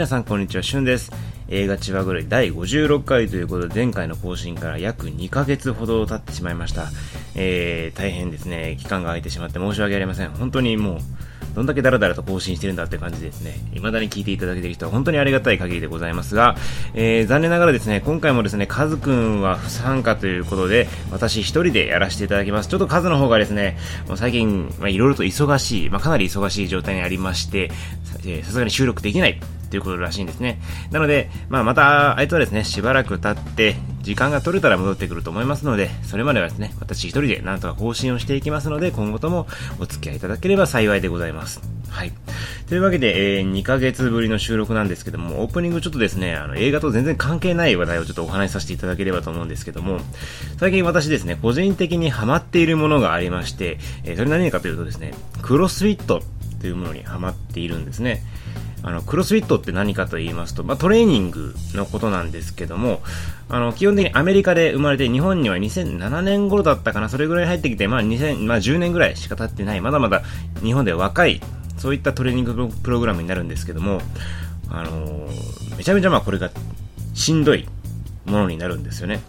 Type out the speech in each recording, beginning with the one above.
皆さんこんにちは、しゅんです。映画千葉ぐらい第56回ということで、前回の更新から約2ヶ月ほど経ってしまいました。えー、大変ですね、期間が空いてしまって申し訳ありません。本当にもう、どんだけダラダラと更新してるんだって感じですね。未だに聞いていただけてる人は本当にありがたい限りでございますが、えー、残念ながらですね、今回もですね、カズくんは不参加ということで、私一人でやらせていただきます。ちょっとカズの方がですね、もう最近、まあ、いろいろと忙しい、まあ、かなり忙しい状態にありまして、さすがに収録できないということらしいんですね。なので、まあ、また、あいつはですね、しばらく経って、時間が取れたら戻ってくると思いますので、それまではですね、私一人でなんとか更新をしていきますので、今後ともお付き合いいただければ幸いでございます。はい。というわけで、えー、2ヶ月ぶりの収録なんですけども、オープニングちょっとですね、あの、映画と全然関係ない話題をちょっとお話しさせていただければと思うんですけども、最近私ですね、個人的にハマっているものがありまして、えー、それ何かというとですね、クロスフィットというものにハマっているんですね。あの、クロスフィットって何かと言いますと、まあ、トレーニングのことなんですけども、あの、基本的にアメリカで生まれて、日本には2007年頃だったかな、それぐらい入ってきて、まあ、2000、まあ、10年ぐらいしか経ってない、まだまだ日本では若い、そういったトレーニングプログラムになるんですけども、あのー、めちゃめちゃまあこれがしんどいものになるんですよね。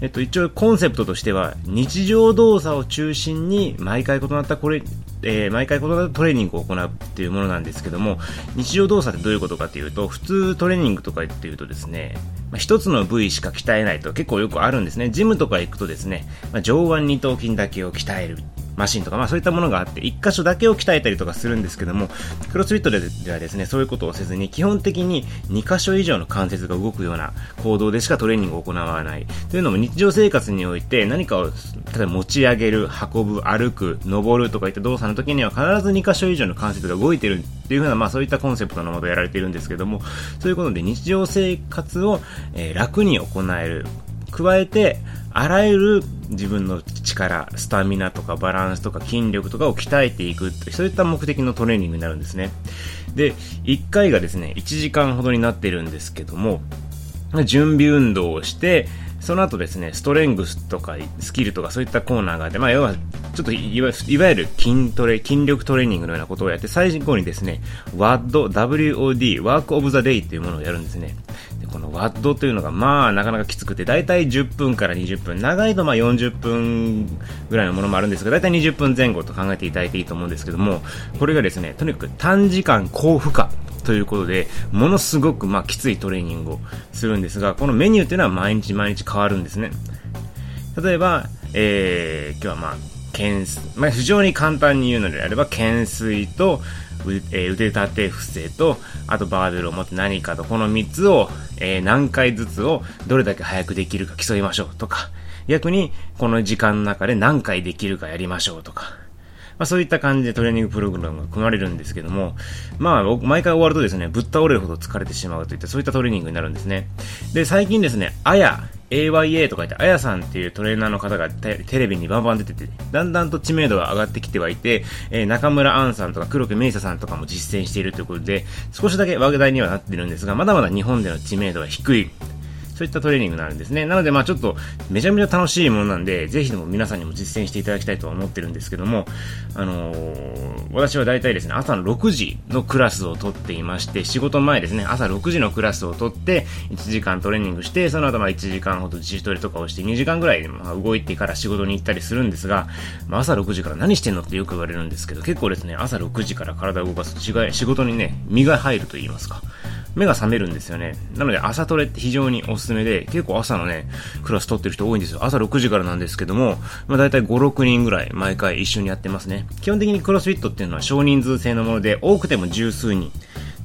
えっと、一応コンセプトとしては、日常動作を中心に毎回異なったこれ、えー、毎回異なったトレーニングを行うっていうものなんですけども、日常動作ってどういうことかっていうと、普通トレーニングとかっていうとですね、まあ、一つの部位しか鍛えないと結構よくあるんですね。ジムとか行くとですね、まあ、上腕二頭筋だけを鍛えるマシンとか、まあそういったものがあって、一箇所だけを鍛えたりとかするんですけども、クロスフィットではですね、そういうことをせずに、基本的に2箇所以上の関節が動くような行動でしかトレーニングを行わない。というのも日常生活において何かを、例えば持ち上げる、運ぶ、歩く、登るとかいった動作の時には必ず2箇所以上の関節が動いてるっていうふうな、まあそういったコンセプトのもとやられているんですけども、そういうことで日常生活を、えー、楽に行える。加えて、あらゆる自分の力、スタミナとかバランスとか筋力とかを鍛えていくそういった目的のトレーニングになるんですね。で、1回がですね、1時間ほどになってるんですけども、準備運動をして、その後ですね、ストレングスとかスキルとかそういったコーナーがあって、まあ要は、ちょっといわゆる筋トレ、筋力トレーニングのようなことをやって、最後にですね、WAD、WOD、ワークオブザデイっていうものをやるんですね。でこの WAD というのがまあなかなかきつくて、だいたい10分から20分、長いとまあ40分ぐらいのものもあるんですが、だいたい20分前後と考えていただいていいと思うんですけども、これがですね、とにかく短時間高負荷ということで、ものすごくまきついトレーニングをするんですが、このメニューっていうのは毎日毎日変わるんですね。例えば、えー、今日はまあ、懸垂、まあ、非常に簡単に言うのであれば、懸垂と、えー、腕立て伏せと、あとバーベルを持って何かと、この3つを、えー、何回ずつをどれだけ早くできるか競いましょうとか、逆にこの時間の中で何回できるかやりましょうとか、まあ、そういった感じでトレーニングプログラムが組まれるんですけども、まあ、毎回終わるとですね、ぶっ倒れるほど疲れてしまうといった、そういったトレーニングになるんですね。で、最近ですね、あや、AYA とか言って、あやさんっていうトレーナーの方がテレビにバンバン出てて、だんだんと知名度が上がってきてはいて、えー、中村杏さんとか黒木メイサさんとかも実践しているということで、少しだけ話題にはなってるんですが、まだまだ日本での知名度は低い。そういったトレーニングになるんですね。なので、まあちょっと、めちゃめちゃ楽しいものなんで、ぜひとも皆さんにも実践していただきたいとは思ってるんですけども、あのー、私は大体ですね、朝の6時のクラスを取っていまして、仕事前ですね、朝6時のクラスを取って、1時間トレーニングして、その後まあ1時間ほど自主トレとかをして、2時間ぐらいまあ動いてから仕事に行ったりするんですが、まあ、朝6時から何してんのってよく言われるんですけど、結構ですね、朝6時から体を動かすと違い仕事にね、身が入ると言いますか。目が覚めるんですよね。なので朝トレって非常におすすめで、結構朝のね、クラス取ってる人多いんですよ。朝6時からなんですけども、まあ大体5、6人ぐらい毎回一緒にやってますね。基本的にクロスフィットっていうのは少人数制のもので、多くても十数人。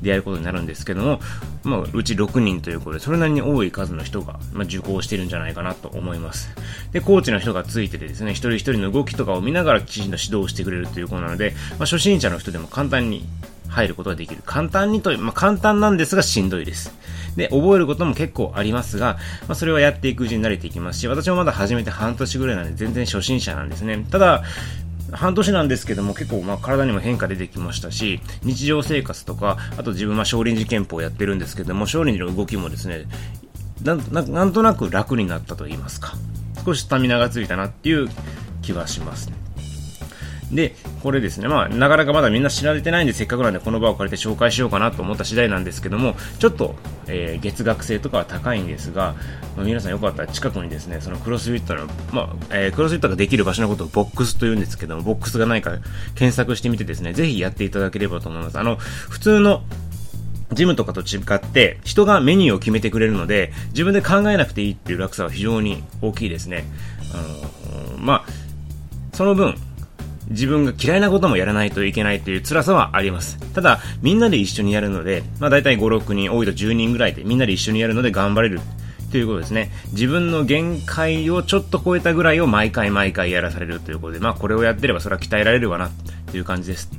でやることになるんですけども、まあ、うち6人ということで、それなりに多い数の人が、まあ、受講してるんじゃないかなと思います。で、コーチの人がついててですね、一人一人の動きとかを見ながらきちんと指導してくれるということなので、まあ、初心者の人でも簡単に入ることができる。簡単にと、まあ、簡単なんですがしんどいです。で、覚えることも結構ありますが、まあ、それはやっていくうちに慣れていきますし、私もまだ始めて半年ぐらいなんで全然初心者なんですね。ただ、半年なんですけども結構まあ体にも変化出てきましたし、日常生活とか、あと自分は少林寺拳法をやってるんですけども、少林寺の動きもですね、なんとなく楽になったと言いますか、少しスタミナがついたなっていう気はしますね。で、これですね、まあ、なかなかまだみんな知られてないんで、せっかくなんでこの場を借りて紹介しようかなと思った次第なんですけども、ちょっと、えー、月額制とかは高いんですが、まあ、皆さんよかったら近くにですね、そのクロスフィットの、まあ、えー、クロスフィットができる場所のことをボックスと言うんですけども、ボックスがないか検索してみてですね、ぜひやっていただければと思います。あの、普通のジムとかと違って、人がメニューを決めてくれるので、自分で考えなくていいっていう楽さは非常に大きいですね。あの、まあ、その分、自分が嫌いなこともやらないといけないという辛さはあります。ただ、みんなで一緒にやるので、まあ大体5、6人、多いと10人ぐらいでみんなで一緒にやるので頑張れるということですね。自分の限界をちょっと超えたぐらいを毎回毎回やらされるということで、まあこれをやってればそれは鍛えられるわな、という感じです。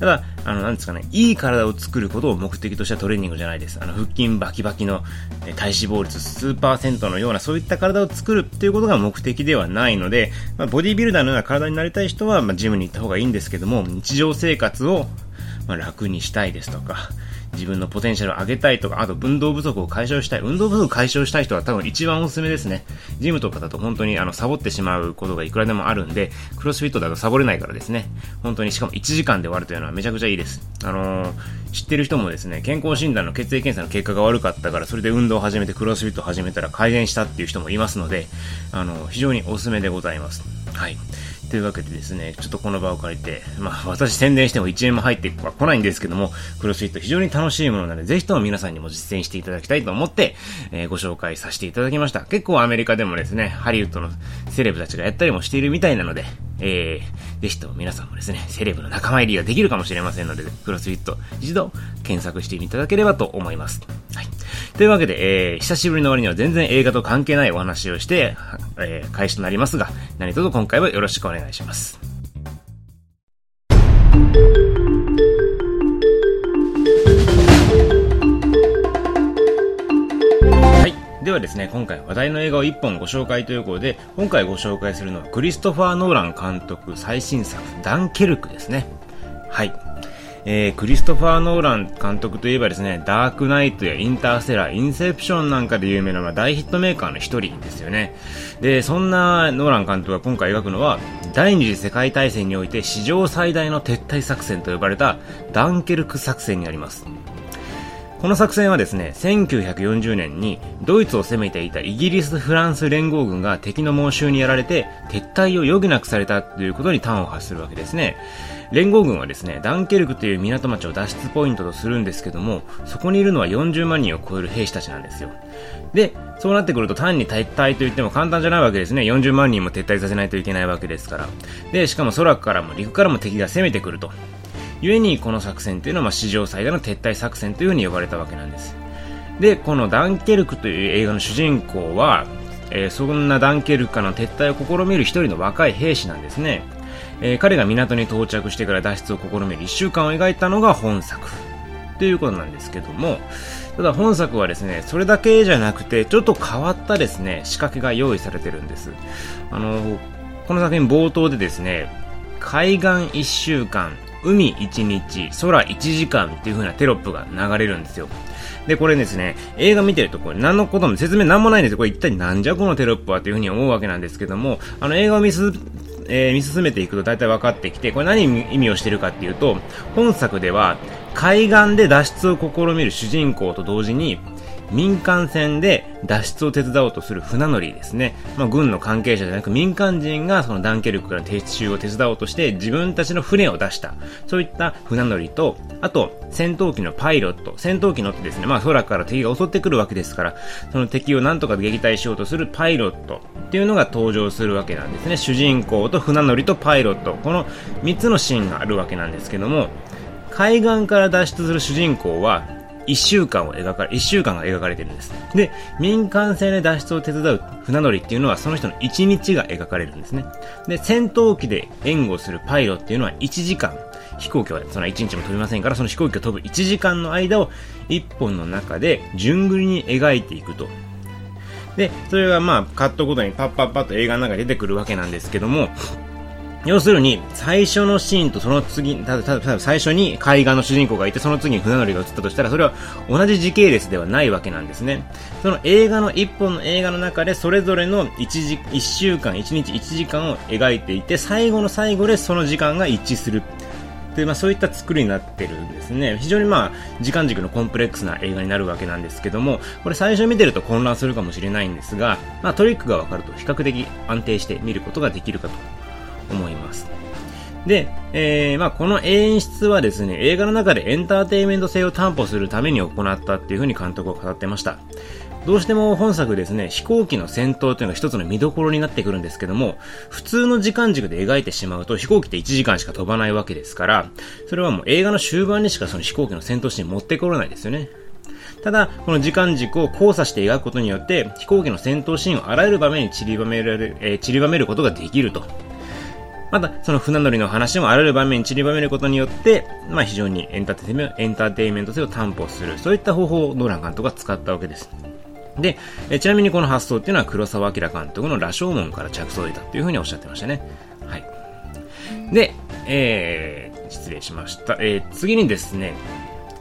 ただ、あの、なんですかね、いい体を作ることを目的としたトレーニングじゃないです。あの、腹筋バキバキの体脂肪率数パーセントのような、そういった体を作るっていうことが目的ではないので、まあ、ボディビルダーのような体になりたい人は、まあ、ジムに行った方がいいんですけども、日常生活を、まあ、楽にしたいですとか、自分のポテンシャルを上げたいとか、あと運動不足を解消したい。運動不足解消したい人は多分一番おすすめですね。ジムとかだと本当にあの、サボってしまうことがいくらでもあるんで、クロスフィットだとサボれないからですね。本当にしかも1時間で終わるというのはめちゃくちゃいいです。あのー、知ってる人もですね、健康診断の血液検査の結果が悪かったから、それで運動を始めてクロスフィットを始めたら改善したっていう人もいますので、あのー、非常におすすめでございます。はい。というわけでですね、ちょっとこの場を借りて、まあ私宣伝しても1円も入っては来ないんですけども、クロスフィット非常に楽しいものなので、ぜひとも皆さんにも実践していただきたいと思って、えー、ご紹介させていただきました。結構アメリカでもですね、ハリウッドのセレブたちがやったりもしているみたいなので、えー、ぜひとも皆さんもですね、セレブの仲間入りができるかもしれませんので、クロスフィット一度検索していただければと思います。はい。というわけで、えー、久しぶりの割には全然映画と関係ないお話をして、えー、開始となりますが、何卒今回はよろしくお願いします。ではですね、今回話題の映画を1本ご紹介ということで、今回ご紹介するのはクリストファー・ノーラン監督最新作、ダンケルクですね。はい。えー、クリストファー・ノーラン監督といえばですね、ダークナイトやインターステラー、インセプションなんかで有名な大ヒットメーカーの一人ですよね。で、そんなノーラン監督が今回描くのは、第二次世界大戦において史上最大の撤退作戦と呼ばれたダンケルク作戦にあります。この作戦はですね、1940年にドイツを攻めていたイギリス・フランス連合軍が敵の猛襲にやられて撤退を余儀なくされたということに端を発するわけですね。連合軍はですね、ダンケルクという港町を脱出ポイントとするんですけども、そこにいるのは40万人を超える兵士たちなんですよ。で、そうなってくると単に撤退と言っても簡単じゃないわけですね。40万人も撤退させないといけないわけですから。で、しかも空からも陸からも敵が攻めてくると。故にこの作戦というのは、史上最大の撤退作戦というふうに呼ばれたわけなんです。で、このダンケルクという映画の主人公は、えー、そんなダンケルクからの撤退を試みる一人の若い兵士なんですね。えー、彼が港に到着してから脱出を試みる1週間を描いたのが本作ということなんですけども、ただ本作はですね、それだけじゃなくて、ちょっと変わったですね、仕掛けが用意されてるんです。あの、この作品冒頭でですね、海岸1週間、海1日、空1時間っていう風なテロップが流れるんですよ。で、これですね、映画見てるとこれ何のことも説明なんもないんですよ。これ一体なんじゃこのテロップはっていう風に思うわけなんですけども、あの映画を見す、えー、見進めていくと大体分かってきて、これ何意味をしてるかっていうと、本作では海岸で脱出を試みる主人公と同時に、民間船で脱出を手伝おうとする船乗りですね。まあ、軍の関係者じゃなく民間人がそのダンケルクから撤収を手伝おうとして自分たちの船を出した。そういった船乗りと、あと戦闘機のパイロット。戦闘機乗ってですね、まあ空から敵が襲ってくるわけですから、その敵をなんとか撃退しようとするパイロットっていうのが登場するわけなんですね。主人公と船乗りとパイロット。この3つのシーンがあるわけなんですけども、海岸から脱出する主人公は1週間を描かれ、1週間が描かれてるんです。で、民間船で脱出を手伝う船乗りっていうのはその人の1日が描かれるんですね。で、戦闘機で援護するパイロっていうのは1時間、飛行機はその1日も飛びませんから、その飛行機が飛ぶ1時間の間を1本の中で順繰りに描いていくと。で、それがまあカットごとにパッパッパッと映画の中に出てくるわけなんですけども、要するに、最初のシーンとその次、ただ、ただ、最初に海岸の主人公がいて、その次に船乗りが映ったとしたら、それは同じ時系列ではないわけなんですね。その映画の、一本の映画の中で、それぞれの一時、一週間、一日一時間を描いていて、最後の最後でその時間が一致する。で、まあそういった作りになってるんですね。非常にまあ、時間軸のコンプレックスな映画になるわけなんですけども、これ最初見てると混乱するかもしれないんですが、まあトリックがわかると比較的安定して見ることができるかと思います。で、えー、まあこの演出はですね、映画の中でエンターテインメント性を担保するために行ったっていうふうに監督は語ってました。どうしても本作ですね、飛行機の戦闘というのが一つの見どころになってくるんですけども、普通の時間軸で描いてしまうと飛行機って1時間しか飛ばないわけですから、それはもう映画の終盤にしかその飛行機の戦闘シーン持ってこれないですよね。ただ、この時間軸を交差して描くことによって、飛行機の戦闘シーンをあらゆる場面に散りばめられる、えー、散りばめることができると。また、その船乗りの話もあらゆる場面に散りばめることによって、まあ非常にエンターテイメント、性を担保する、そういった方法をノーラン監督が使ったわけです。で、えちなみにこの発想っていうのは黒沢明監督の羅生門から着想を得たっていうふうにおっしゃってましたね。はい。で、えー、失礼しました。えー、次にですね、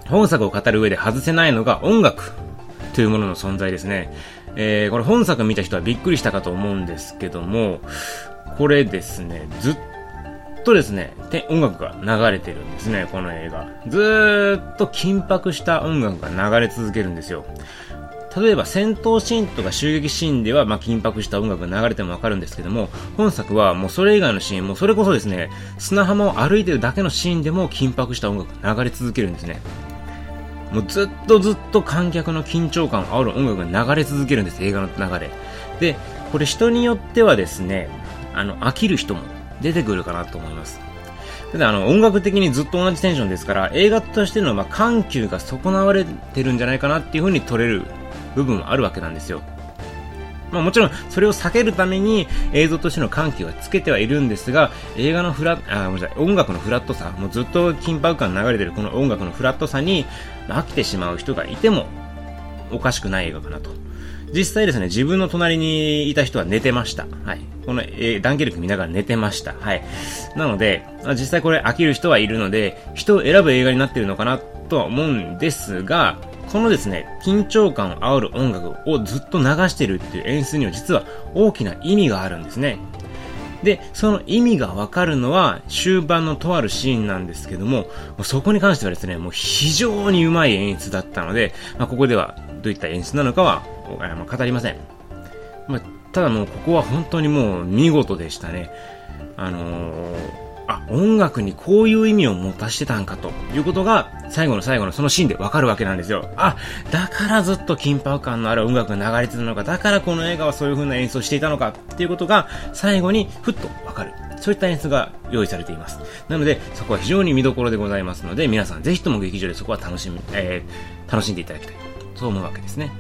本作を語る上で外せないのが音楽というものの存在ですね。えー、これ本作見た人はびっくりしたかと思うんですけども、これですね、ずっとですね、音楽が流れてるんですね、この映画。ずっと緊迫した音楽が流れ続けるんですよ。例えば戦闘シーンとか襲撃シーンでは、まあ、緊迫した音楽が流れてもわかるんですけども、本作はもうそれ以外のシーンも、それこそですね、砂浜を歩いてるだけのシーンでも緊迫した音楽が流れ続けるんですね。もうずっとずっと観客の緊張感を煽る音楽が流れ続けるんです、映画の流れ。で、これ人によってはですね、あの、飽きる人も出てくるかなと思います。ただあの、音楽的にずっと同じテンションですから、映画としての、まあ、緩急が損なわれてるんじゃないかなっていう風に取れる部分はあるわけなんですよ。まあもちろん、それを避けるために映像としての緩急はつけてはいるんですが、映画のフラ、あ、ごめんなさい、音楽のフラットさ、もうずっと緊迫感流れてるこの音楽のフラットさに、ま、飽きてしまう人がいてもおかしくない映画かなと。実際ですね、自分の隣にいた人は寝てました。はい。この、えー、ダンケルク見ながら寝てました。はい。なので、実際これ飽きる人はいるので、人を選ぶ映画になってるのかなとは思うんですが、このですね、緊張感を煽る音楽をずっと流してるっていう演出には実は大きな意味があるんですね。で、その意味がわかるのは終盤のとあるシーンなんですけども、もそこに関してはですね、もう非常にうまい演出だったので、まあ、ここではどういった演出なのかは語りません。まあ、ただもうここは本当にもう見事でしたね。あのーあ、音楽にこういう意味を持たしてたんかということが、最後の最後のそのシーンでわかるわけなんですよ。あ、だからずっと緊迫感のある音楽が流れてたのか、だからこの映画はそういう風な演奏をしていたのかっていうことが、最後にふっとわかる。そういった演出が用意されています。なので、そこは非常に見どころでございますので、皆さんぜひとも劇場でそこは楽しみ、えー、楽しんでいただきたい。そう思うわけですね。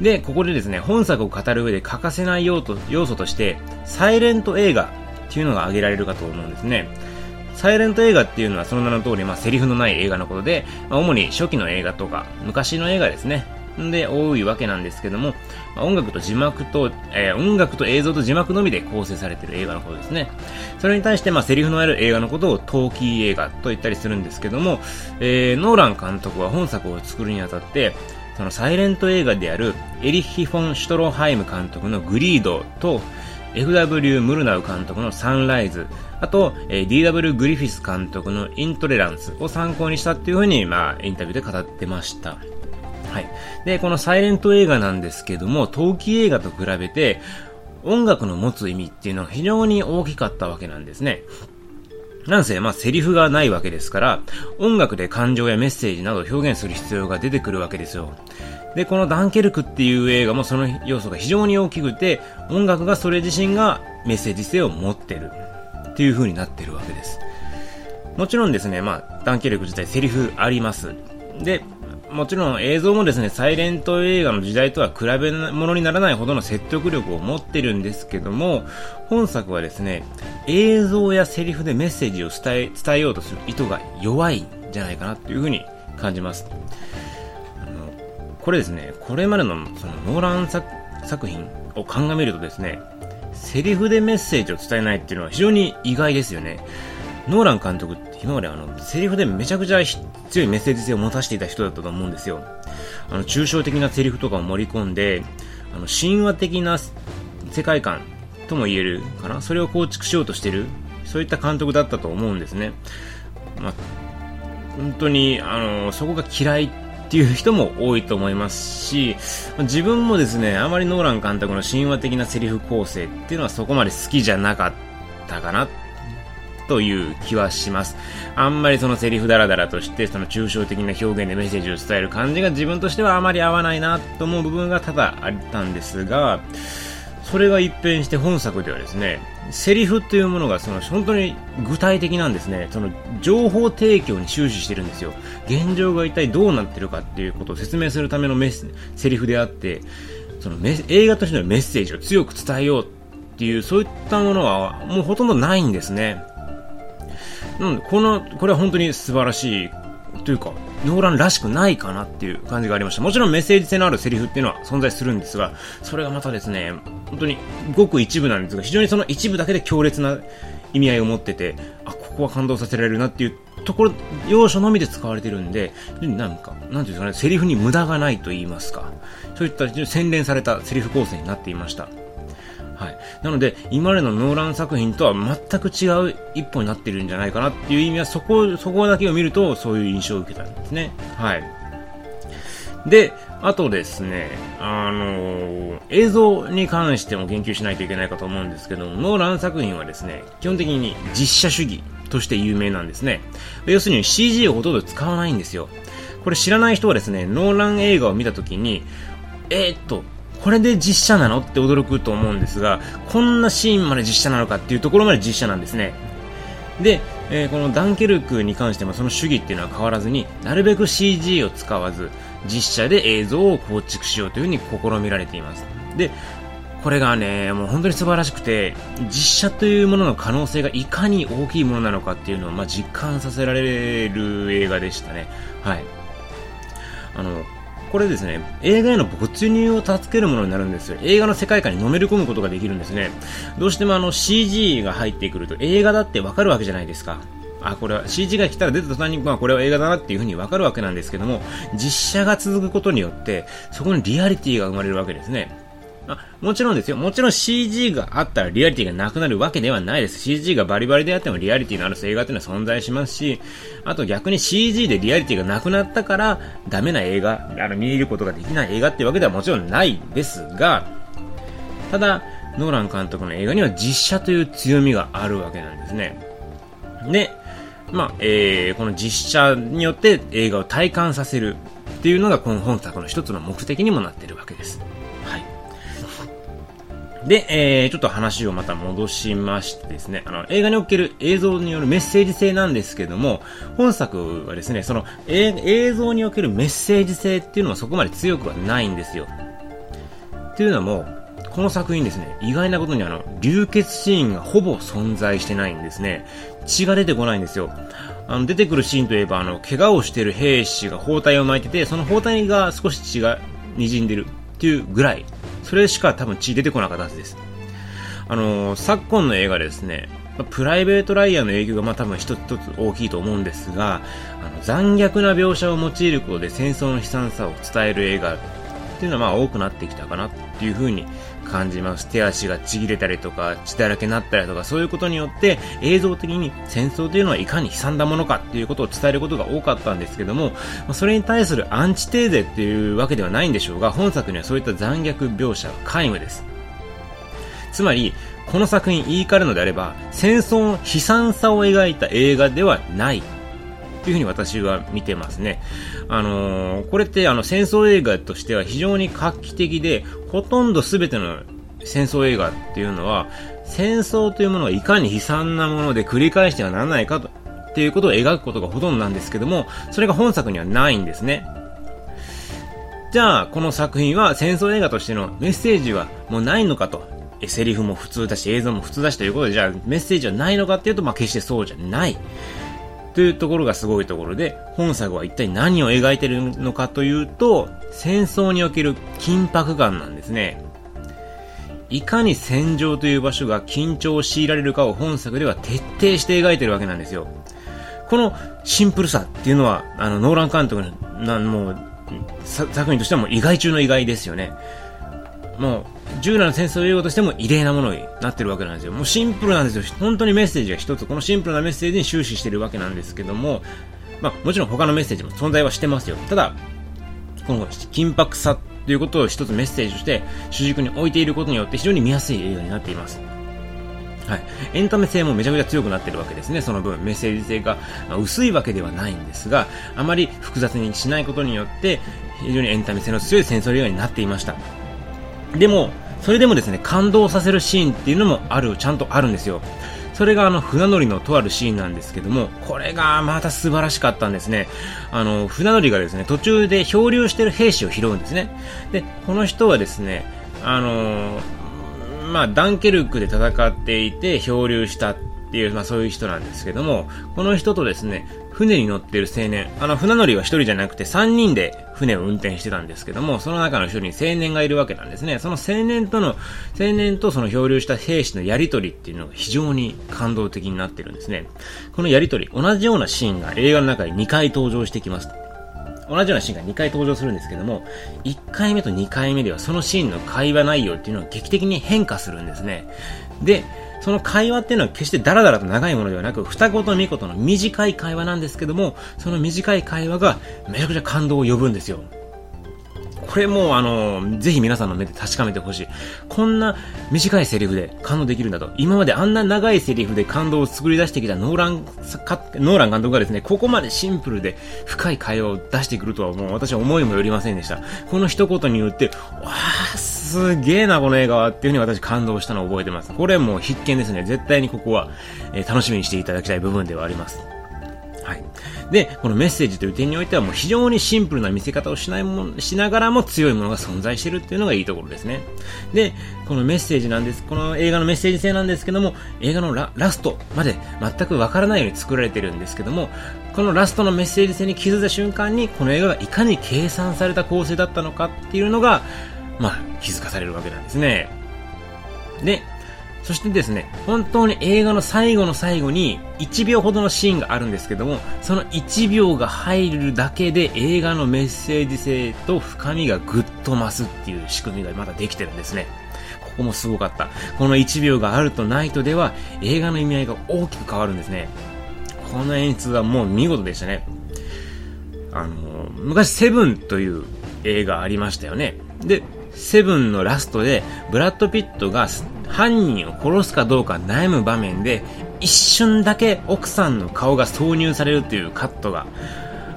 で、ここでですね、本作を語る上で欠かせない要素として、サイレント映画っていうのが挙げられるかと思うんですね。サイレント映画っていうのはその名の通り、まあ、セリフのない映画のことで、まあ、主に初期の映画とか、昔の映画ですね。で、多いわけなんですけども、まあ、音楽と字幕と、えー、音楽と映像と字幕のみで構成されている映画のことですね。それに対して、まあ、セリフのある映画のことをトーキー映画と言ったりするんですけども、えー、ノーラン監督は本作を作るにあたって、そのサイレント映画であるエリッヒ・フォン・シュトロハイム監督のグリードと、F.W. ムルナウ監督のサンライズ、あと、えー、D.W. グリフィス監督のイントレランスを参考にしたっていうふうに、まあ、インタビューで語ってました。はい。で、このサイレント映画なんですけども、陶器映画と比べて、音楽の持つ意味っていうのは非常に大きかったわけなんですね。なんせ、まあ、セリフがないわけですから、音楽で感情やメッセージなどを表現する必要が出てくるわけですよ。で、このダンケルクっていう映画もその要素が非常に大きくて、音楽がそれ自身がメッセージ性を持ってるっていう風になってるわけです。もちろんですね、まあ、ダンケルク自体セリフあります。で、もちろん映像もですね、サイレント映画の時代とは比べ物にならないほどの説得力を持ってるんですけども、本作はですね、映像やセリフでメッセージを伝え、伝えようとする意図が弱いんじゃないかなっていう風に感じます。これですね、これまでのそのノーラン作品を鑑みるとですね、セリフでメッセージを伝えないっていうのは非常に意外ですよね。ノーラン監督って今まであの、セリフでめちゃくちゃ強いメッセージ性を持たせていた人だったと思うんですよ。あの、抽象的なセリフとかを盛り込んで、あの、神話的な世界観とも言えるかなそれを構築しようとしてる、そういった監督だったと思うんですね。まあ、本当に、あの、そこが嫌いっていう人も多いと思いますし、自分もですね、あまりノーラン監督の神話的なセリフ構成っていうのはそこまで好きじゃなかったかなという気はします。あんまりそのセリフダラダラとして、その抽象的な表現でメッセージを伝える感じが自分としてはあまり合わないなと思う部分が多々あったんですが、それが一変して本作ではですね、セリフっていうものがその本当に具体的なんですね。その情報提供に終始してるんですよ。現状が一体どうなってるかっていうことを説明するためのメスセリフであって、その映画としてのメッセージを強く伝えようっていう、そういったものはもうほとんどないんですね。うん、この、これは本当に素晴らしいというか、ノーランらしくないかなっていう感じがありました。もちろんメッセージ性のあるセリフっていうのは存在するんですが、それがまたですね、本当にごく一部なんですが、非常にその一部だけで強烈な意味合いを持ってて、あ、ここは感動させられるなっていうところ、要所のみで使われてるんで、なんか、なんていうんですかね、セリフに無駄がないと言いますか、そういった洗練されたセリフ構成になっていました。はい。なので、今までのノーラン作品とは全く違う一歩になってるんじゃないかなっていう意味は、そこ、そこだけを見ると、そういう印象を受けたんですね。はい。で、あとですね、あのー、映像に関しても言及しないといけないかと思うんですけどもノーラン作品はですね、基本的に実写主義として有名なんですね。要するに CG をほとんど使わないんですよ。これ知らない人はですね、ノーラン映画を見たときに、えー、っと、これで実写なの？って驚くと思うんですが、こんなシーンまで実写なのかっていうところまで実写なんですね。で、えー、このダンケルクに関してもその主義っていうのは変わらずに、なるべく CG を使わず、実写で映像を構築しようというふうに試みられています。で、これがね、もう本当に素晴らしくて、実写というものの可能性がいかに大きいものなのかっていうのを、まあ、実感させられる映画でしたね。はい。あの、これですね、映画への没入を助けるものになるんですよ。映画の世界観にのめり込むことができるんですね。どうしてもあの CG が入ってくると映画だってわかるわけじゃないですか。あ、これは CG が来たら出た途端に、まあこれは映画だなっていうふうにわかるわけなんですけども、実写が続くことによって、そこにリアリティが生まれるわけですね。あ、もちろんですよ。もちろん CG があったらリアリティがなくなるわけではないです。CG がバリバリであってもリアリティのある映画っていうのは存在しますし、あと逆に CG でリアリティがなくなったからダメな映画、あの見ることができない映画っていうわけではもちろんないですが、ただ、ノーラン監督の映画には実写という強みがあるわけなんですね。で、まあ、えー、この実写によって映画を体感させるっていうのがこの本作の一つの目的にもなっているわけです。で、えー、ちょっと話をまた戻しましてですね、あの、映画における映像によるメッセージ性なんですけども、本作はですね、その、映像におけるメッセージ性っていうのはそこまで強くはないんですよ。っていうのも、この作品ですね、意外なことにあの、流血シーンがほぼ存在してないんですね。血が出てこないんですよ。あの、出てくるシーンといえば、あの、怪我をしてる兵士が包帯を巻いてて、その包帯が少し血が滲んでるっていうぐらいそれしか多分血出てこなかったはずです。あのー、昨今の映画ですね、プライベート・ライアーの影響がまあ多分一つ一つ大きいと思うんですが、あの残虐な描写を用いることで戦争の悲惨さを伝える映画っていうのはまあ多くなってきたかなっていうふうに感じます。手足がちぎれたりとか、血だらけになったりとか、そういうことによって映像的に戦争というのはいかに悲惨なものかっていうことを伝えることが多かったんですけども、それに対するアンチテーゼっていうわけではないんでしょうが、本作にはそういった残虐描写は皆無です。つまり、この作品言い換えるのであれば、戦争の悲惨さを描いた映画ではないいうふうに私は見てますね。あのー、これってあの戦争映画としては非常に画期的で、ほとんど全ての戦争映画っていうのは、戦争というものがいかに悲惨なもので繰り返してはならないかと、っていうことを描くことがほとんどなんですけども、それが本作にはないんですね。じゃあ、この作品は戦争映画としてのメッセージはもうないのかと。えセリフも普通だし、映像も普通だしということで、じゃあメッセージはないのかっていうと、まあ決してそうじゃない。というところがすごいところで、本作は一体何を描いているのかというと、戦争における緊迫感なんですね。いかに戦場という場所が緊張を強いられるかを本作では徹底して描いてるわけなんですよ。このシンプルさっていうのは、あの、ノーラン監督の、なもう、作品としてはもう意外中の意外ですよね。もう、従来の戦争英語としても異例なものになってるわけなんですよ。もうシンプルなんですよ。本当にメッセージが一つ、このシンプルなメッセージに終始してるわけなんですけども、まあ、もちろん他のメッセージも存在はしてますよ。ただ、この緊迫さということを一つメッセージとして主軸に置いていることによって非常に見やすい映画になっています。はい。エンタメ性もめちゃくちゃ強くなってるわけですね。その分、メッセージ性が薄いわけではないんですが、あまり複雑にしないことによって、非常にエンタメ性の強い戦争映画になっていました。でも、それでもですね、感動させるシーンっていうのもある、ちゃんとあるんですよ。それがあの船乗りのとあるシーンなんですけども、これがまた素晴らしかったんですね。あの、船乗りがですね、途中で漂流してる兵士を拾うんですね。で、この人はですね、あのまあ、ダンケルクで戦っていて漂流したっていう、まあそういう人なんですけども、この人とですね、船に乗ってる青年、あの船乗りは一人じゃなくて三人で船を運転してたんですけども、その中の一人に青年がいるわけなんですね。その青年との、青年とその漂流した兵士のやりとりっていうのが非常に感動的になってるんですね。このやりとり、同じようなシーンが映画の中に2回登場してきます。同じようなシーンが2回登場するんですけども、1回目と2回目ではそのシーンの会話内容っていうのは劇的に変化するんですね。で、その会話っていうのは決してダラダラと長いものではなく、二言三言の短い会話なんですけども、その短い会話がめちゃくちゃ感動を呼ぶんですよ。これもあの、ぜひ皆さんの目で確かめてほしい。こんな短いセリフで感動できるんだと。今まであんな長いセリフで感動を作り出してきたノーラン、ノーラン監督がですね、ここまでシンプルで深い会話を出してくるとはもう私は思いもよりませんでした。この一言によって、わー、すげえな、この映画はっていうふうに私感動したのを覚えてます。これもう必見ですね。絶対にここは、えー、楽しみにしていただきたい部分ではあります。はい。で、このメッセージという点においてはもう非常にシンプルな見せ方をしないも、しながらも強いものが存在してるっていうのがいいところですね。で、このメッセージなんです、この映画のメッセージ性なんですけども、映画のララストまで全くわからないように作られてるんですけども、このラストのメッセージ性に気づいた瞬間に、この映画がいかに計算された構成だったのかっていうのが、まあ、気づかされるわけなんですね。で、そしてですね、本当に映画の最後の最後に1秒ほどのシーンがあるんですけども、その1秒が入るだけで映画のメッセージ性と深みがぐっと増すっていう仕組みがまだできてるんですね。ここもすごかった。この1秒があるとないとでは映画の意味合いが大きく変わるんですね。この演出はもう見事でしたね。あの、昔セブンという映画ありましたよね。で、セブンのラストで、ブラッド・ピットが犯人を殺すかどうか悩む場面で、一瞬だけ奥さんの顔が挿入されるというカットが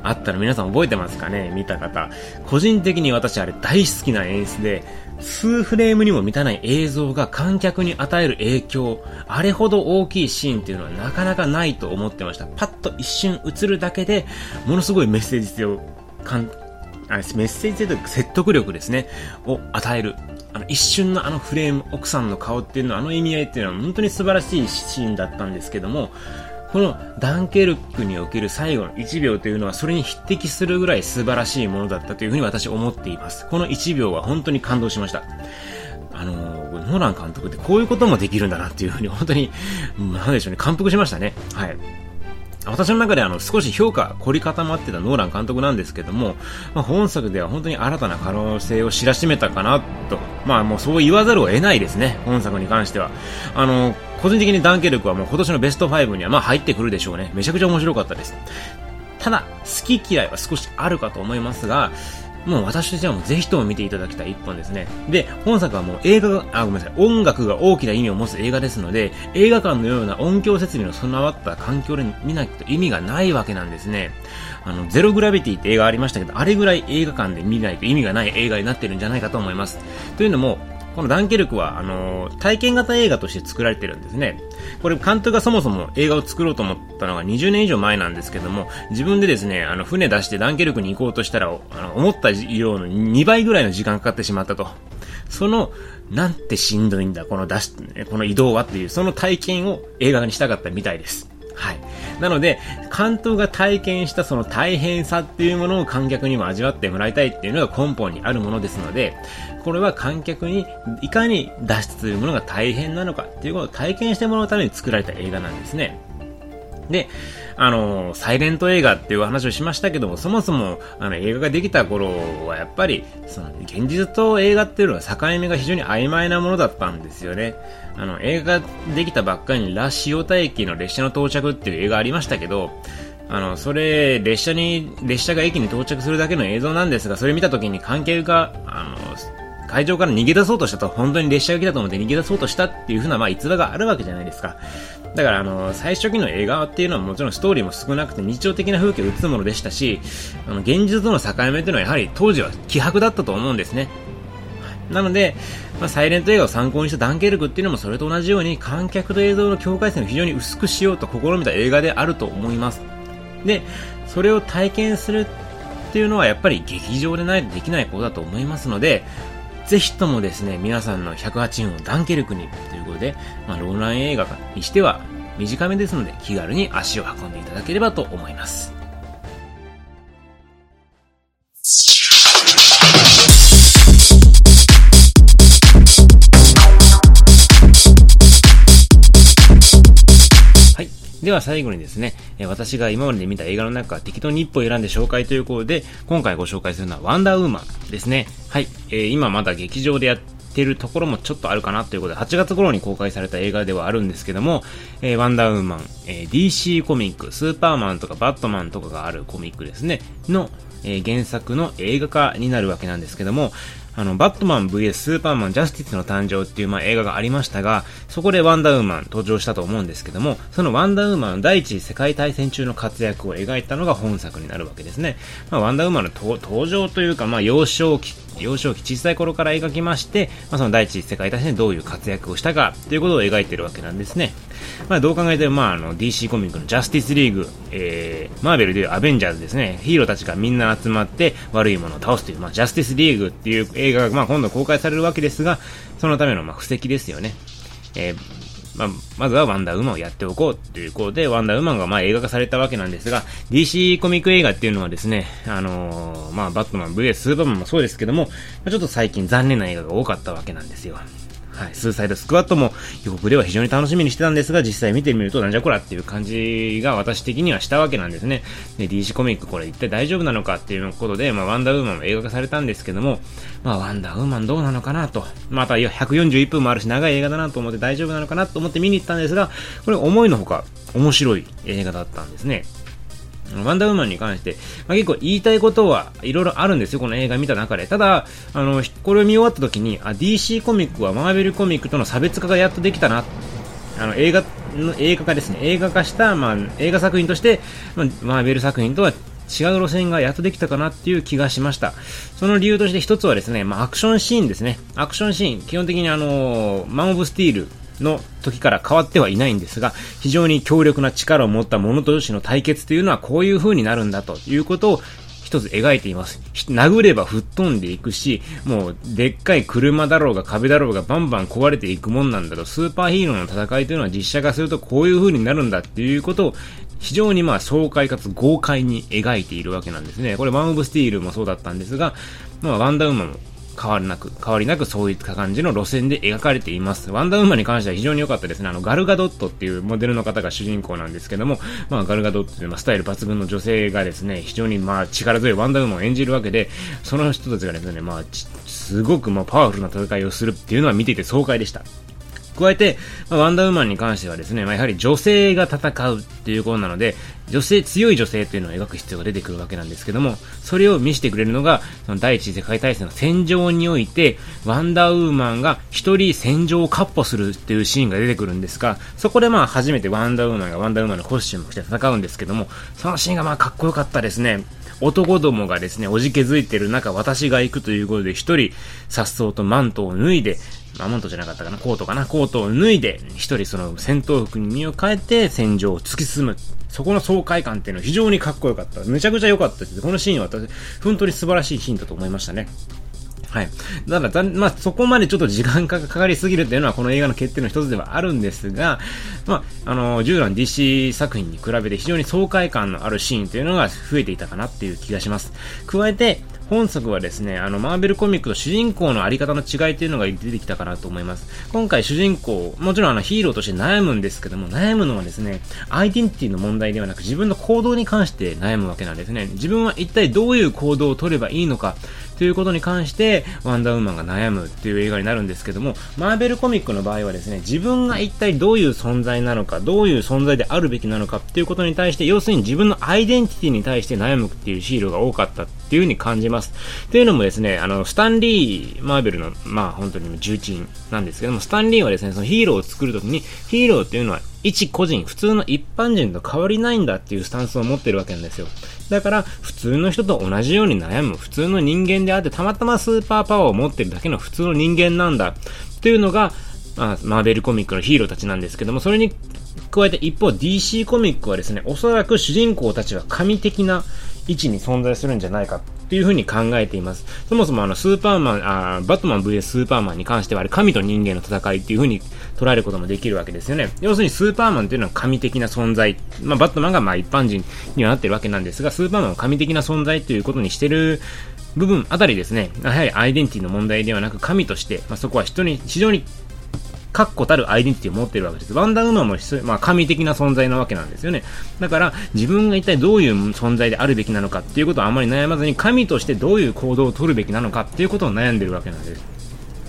あったら皆さん覚えてますかね？見た方。個人的に私あれ大好きな演出で、数フレームにも満たない映像が観客に与える影響、あれほど大きいシーンっていうのはなかなかないと思ってました。パッと一瞬映るだけで、ものすごいメッセージ性を感あメッセージ性というか説得力ですね、を与える。あの、一瞬のあのフレーム、奥さんの顔っていうのは、あの意味合いっていうのは本当に素晴らしいシーンだったんですけども、このダンケルクにおける最後の1秒というのはそれに匹敵するぐらい素晴らしいものだったというふうに私思っています。この1秒は本当に感動しました。あのノーラン監督ってこういうこともできるんだなっていうふうに本当に、なんでしょうね、感服しましたね。はい。私の中であの少し評価凝り固まってたノーラン監督なんですけども、まあ、本作では本当に新たな可能性を知らしめたかなと、まあもうそう言わざるを得ないですね、本作に関しては。あの、個人的にダンケルクはもう今年のベスト5にはまあ入ってくるでしょうね。めちゃくちゃ面白かったです。ただ、好き嫌いは少しあるかと思いますが、もう私としてはもうぜひとも見ていただきたい一本ですね。で、本作はもう映画が、あ、ごめんなさい、音楽が大きな意味を持つ映画ですので、映画館のような音響設備の備わった環境で見ないと意味がないわけなんですね。あの、ゼログラビティって映画ありましたけど、あれぐらい映画館で見ないと意味がない映画になってるんじゃないかと思います。というのも、このダンケルクは、あのー、体験型映画として作られてるんですね。これ、監督がそもそも映画を作ろうと思ったのが20年以上前なんですけども、自分でですね、あの、船出してダンケルクに行こうとしたら、あの、思った量の2倍ぐらいの時間かかってしまったと。その、なんてしんどいんだ、この出し、この移動はっていう、その体験を映画化にしたかったみたいです。はい。なので、監督が体験したその大変さっていうものを観客にも味わってもらいたいっていうのが根本にあるものですので、これは観客にいかに脱出するものが大変なのかっていうことを体験してもらうために作られた映画なんですね。で、あの、サイレント映画っていう話をしましたけども、そもそも、あの、映画ができた頃は、やっぱり、その、現実と映画っていうのは境目が非常に曖昧なものだったんですよね。あの、映画できたばっかりに、ラ・シオタ駅の列車の到着っていう映画ありましたけど、あの、それ、列車に、列車が駅に到着するだけの映像なんですが、それ見た時に関係が、あの、会場から逃げ出そうとしたと、本当に列車が来たと思って逃げ出そうとしたっていう風な、まあ、逸話があるわけじゃないですか。だから、あの、最初期の映画っていうのはもちろんストーリーも少なくて日常的な風景を映すものでしたし、あの、現実との境目っていうのはやはり当時は希薄だったと思うんですね。なので、まあ、サイレント映画を参考にしたダンケルクっていうのもそれと同じように観客と映像の境界線を非常に薄くしようと試みた映画であると思います。で、それを体験するっていうのはやっぱり劇場でないとできないことだと思いますので、ぜひともですね、皆さんの108分をダンケルクにということで、まあ、ローラン映画にしては短めですので、気軽に足を運んでいただければと思います。では最後にですね、私が今まで見た映画の中適当に一歩選んで紹介ということで、今回ご紹介するのはワンダーウーマンですね。はい。えー、今まだ劇場でやってるところもちょっとあるかなということで、8月頃に公開された映画ではあるんですけども、えー、ワンダーウーマン、えー、DC コミック、スーパーマンとかバットマンとかがあるコミックですね、の、え、原作の映画化になるわけなんですけども、あの、バットマン VS スーパーマンジャスティスの誕生っていう、まあ、映画がありましたが、そこでワンダーウーマン登場したと思うんですけども、そのワンダーウーマン第一次世界大戦中の活躍を描いたのが本作になるわけですね。まあ、ワンダーウーマンの登場というか、まあ、幼少期幼少期小さい頃から描きまして、まあ、その第一次世界大戦でどういう活躍をしたかということを描いているわけなんですね。まあ、どう考えても、まあ、あの DC コミックのジャスティスリーグ、えー、マーベルでいうアベンジャーズですね、ヒーローたちがみんな集まって悪いものを倒すという、まあ、ジャスティスリーグっていう映画が、まあ、今度公開されるわけですが、そのための、まあ、布石ですよね。えーまあ、まずはワンダーウーマンをやっておこうということで、ワンダーウーマンがまあ映画化されたわけなんですが、DC コミック映画っていうのはですね、あのー、まあ、バットマン、VS スーパーマンもそうですけども、ちょっと最近残念な映画が多かったわけなんですよ。はい、スーサイドスクワットも予告では非常に楽しみにしてたんですが、実際見てみるとなんじゃこらっていう感じが私的にはしたわけなんですね。で、DC コミックこれ一体大丈夫なのかっていうことで、まあ、ワンダーウーマンも映画化されたんですけども、まあ、ワンダーウーマンどうなのかなと。また、141分もあるし長い映画だなと思って大丈夫なのかなと思って見に行ったんですが、これ思いのほか面白い映画だったんですね。ワンダーウーマンに関して、まあ、結構言いたいことはいろいろあるんですよ、この映画見た中で。ただ、あの、これを見終わった時に、あ、DC コミックはマーベルコミックとの差別化がやっとできたな。あの、映画の、映画化ですね。映画化した、まあ、映画作品として、まあ、マーベル作品とは違う路線がやっとできたかなっていう気がしました。その理由として一つはですね、まあ、アクションシーンですね。アクションシーン、基本的にあの、マン・オブ・スティールの時から変わってはいないんですが、非常に強力な力を持った者同士の対決というのはこういう風になるんだということを一つ描いています。殴れば吹っ飛んでいくし、もうでっかい車だろうが壁だろうがバンバン壊れていくもんなんだと、スーパーヒーローの戦いというのは実写化するとこういう風になるんだっていうことを非常にまあ爽快かつ豪快に描いているわけなんですね。これワンオブスティールもそうだったんですが、まあワンダーウーマンも変わりなく、変わりなくそういった感じの路線で描かれています。ワンダーウーマンに関しては非常に良かったですね。あの、ガルガドットっていうモデルの方が主人公なんですけども、まあ、ガルガドットという、ま、スタイル抜群の女性がですね、非常にまあ、力強いワンダーウーマンを演じるわけで、その人たちがですね、まあ、すごくまあ、パワフルな戦いをするっていうのは見ていて爽快でした。加えて、まあ、ワンダーウーマンに関してはですね、まあ、やはり女性が戦うっていうことなので、女性、強い女性っていうのを描く必要が出てくるわけなんですけども、それを見せてくれるのが、その第一次世界大戦の戦場において、ワンダーウーマンが一人戦場をカッ歩するっていうシーンが出てくるんですが、そこでまあ初めてワンダーウーマンがワンダーウーマンのコスチュームを着て戦うんですけども、そのシーンがまあかっこよかったですね。男どもがですね、おじけづいてる中、私が行くということで、一人、颯爽とマントを脱いで、まあ、マントじゃなかったかな、コートかな、コートを脱いで、一人その戦闘服に身を変えて戦場を突き進む。そこの爽快感っていうのは非常にかっこよかった。めちゃくちゃ良かったです。このシーンは私、本当に素晴らしいシーンだと思いましたね。はい。だから、まあ、そこまでちょっと時間がかかりすぎるっていうのは、この映画の欠点の一つではあるんですが、まあ、あの、従来の DC 作品に比べて非常に爽快感のあるシーンというのが増えていたかなっていう気がします。加えて、本作はですね、あの、マーベルコミックと主人公のあり方の違いというのが出てきたかなと思います。今回主人公、もちろんあのヒーローとして悩むんですけども、悩むのはですね、アイデンティティの問題ではなく自分の行動に関して悩むわけなんですね。自分は一体どういう行動を取ればいいのか、ということに関して、ワンダーウーマンが悩むっていう映画になるんですけども、マーベルコミックの場合はですね、自分が一体どういう存在なのか、どういう存在であるべきなのかっていうことに対して、要するに自分のアイデンティティに対して悩むっていうヒーローが多かったっていう風に感じます。というのもですね、あの、スタンリー、マーベルの、まあ本当に重鎮なんですけども、スタンリーはですね、そのヒーローを作るときに、ヒーローっていうのは一個人、普通の一般人と変わりないんだっていうスタンスを持ってるわけなんですよ。だから、普通の人と同じように悩む、普通の人間であって、たまたまスーパーパワーを持ってるだけの普通の人間なんだ。っていうのが、まあ、マーベルコミックのヒーローたちなんですけども、それに加えて一方 DC コミックはですね、おそらく主人公たちは神的な位置に存在するんじゃないかっていうふうに考えています。そもそもあの、スーパーマン、あバットマン VS スーパーマンに関してはあれ神と人間の戦いっていうふうに捉えることもできるわけですよね。要するにスーパーマンっていうのは神的な存在。まあ、バットマンがまあ一般人にはなってるわけなんですが、スーパーマンは神的な存在ということにしてる部分あたりですね、やはりアイデンティティの問題ではなく神として、まあ、そこは人に非常に確固たるアイデンティティを持ってるわけです。ワンダーウーマンも、まあ、神的な存在なわけなんですよね。だから、自分が一体どういう存在であるべきなのかっていうことをあまり悩まずに、神としてどういう行動を取るべきなのかっていうことを悩んでるわけなんです。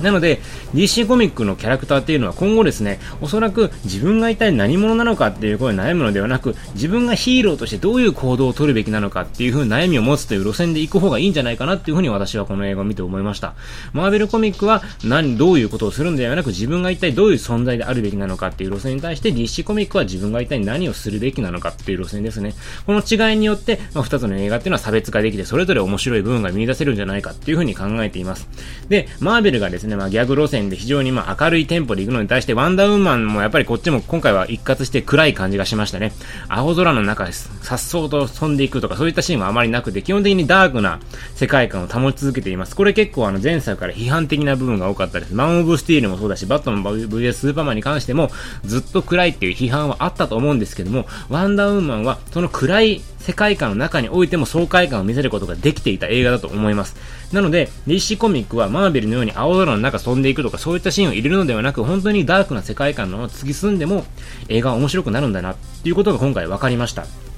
なので、DC コミックのキャラクターっていうのは今後ですね、おそらく自分が一体何者なのかっていうことに悩むのではなく、自分がヒーローとしてどういう行動を取るべきなのかっていう風に悩みを持つという路線で行く方がいいんじゃないかなっていう風に私はこの映画を見て思いました。マーベルコミックは何、どういうことをするんではなく、自分が一体どういう存在であるべきなのかっていう路線に対して、DC コミックは自分が一体何をするべきなのかっていう路線ですね。この違いによって、まあ、二つの映画っていうのは差別化できて、それぞれ面白い部分が見出せるんじゃないかっていう風に考えています。で、マーベルがですね、まあ、ギャグ路線で非常にまあ明るいテンポで行くのに対して、ワンダーウーマンもやっぱりこっちも今回は一括して暗い感じがしましたね。青空の中、さっそうと飛んでいくとかそういったシーンはあまりなくて、基本的にダークな世界観を保ち続けています。これ結構あの前作から批判的な部分が多かったです。マン・オブ・スティールもそうだし、バットマン VS スーパーマンに関してもずっと暗いっていう批判はあったと思うんですけども、ワンダーウーマンはその暗い世界観の中においても爽快感を見せることができていた映画だと思います。なので、DC コミックはマーベルのように青空の中飛んでいくとかそういったシーンを入れるのではなく、本当にダークな世界観のまま突き進んでも映画は面白くなるんだなっていうことが今回分かりました。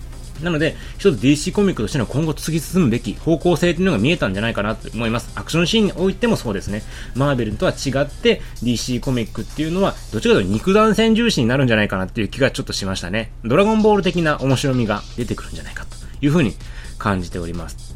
なので、一つ DC コミックとしての今後突き進むべき方向性というのが見えたんじゃないかなと思います。アクションシーンにおいてもそうですね。マーベルとは違って DC コミックっていうのは、どちらかというと肉弾戦重視になるんじゃないかなっていう気がちょっとしましたね。ドラゴンボール的な面白みが出てくるんじゃないかというふうに感じております。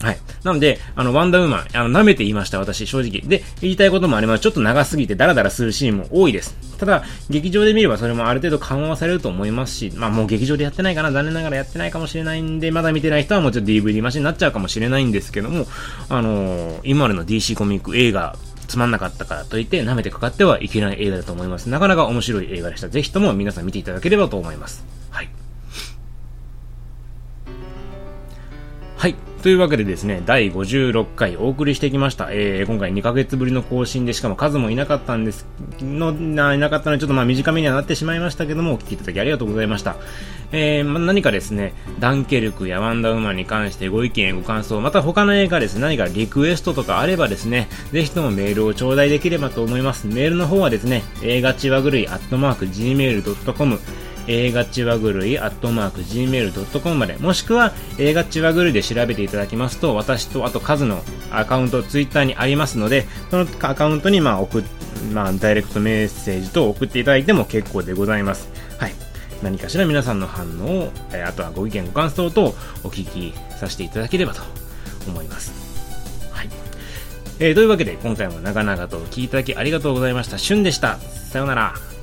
はい。なので、あの、ワンダーウーマン、あの、舐めて言いました、私、正直。で、言いたいこともあります。ちょっと長すぎてダラダラするシーンも多いです。ただ、劇場で見ればそれもある程度緩和されると思いますし、まあもう劇場でやってないかな、残念ながらやってないかもしれないんで、まだ見てない人はもうちょっと DVD マシンになっちゃうかもしれないんですけども、あのー、今までの DC コミック映画、つまんなかったからといって舐めてかかってはいけない映画だと思います。なかなか面白い映画でした。ぜひとも皆さん見ていただければと思います。はい。はい。というわけでですね、第56回お送りしてきました。えー、今回2ヶ月ぶりの更新で、しかも数もいなかったんです、の、ないなかったので、ちょっとまあ短めにはなってしまいましたけども、お聞きいただきありがとうございました。えー、ま、何かですね、ダンケルクやワンダウーマンに関してご意見、ご感想、また他の映画ですね、何かリクエストとかあればですね、ぜひともメールを頂戴できればと思います。メールの方はですね、映画ちわぐるい、アットマーク、gmail.com、映画ちわぐるい、アットマーク、gmail.com まで、もしくは、映画ちわぐるいで調べていただきますと、私と、あと数のアカウント、ツイッターにありますので、そのアカウントに、まあ、送まあ、ダイレクトメッセージと送っていただいても結構でございます。はい。何かしら皆さんの反応を、えあとはご意見、ご感想とお聞きさせていただければと思います。はい。えー、というわけで、今回も長々とお聞きいただきありがとうございました。しゅんでした。さようなら。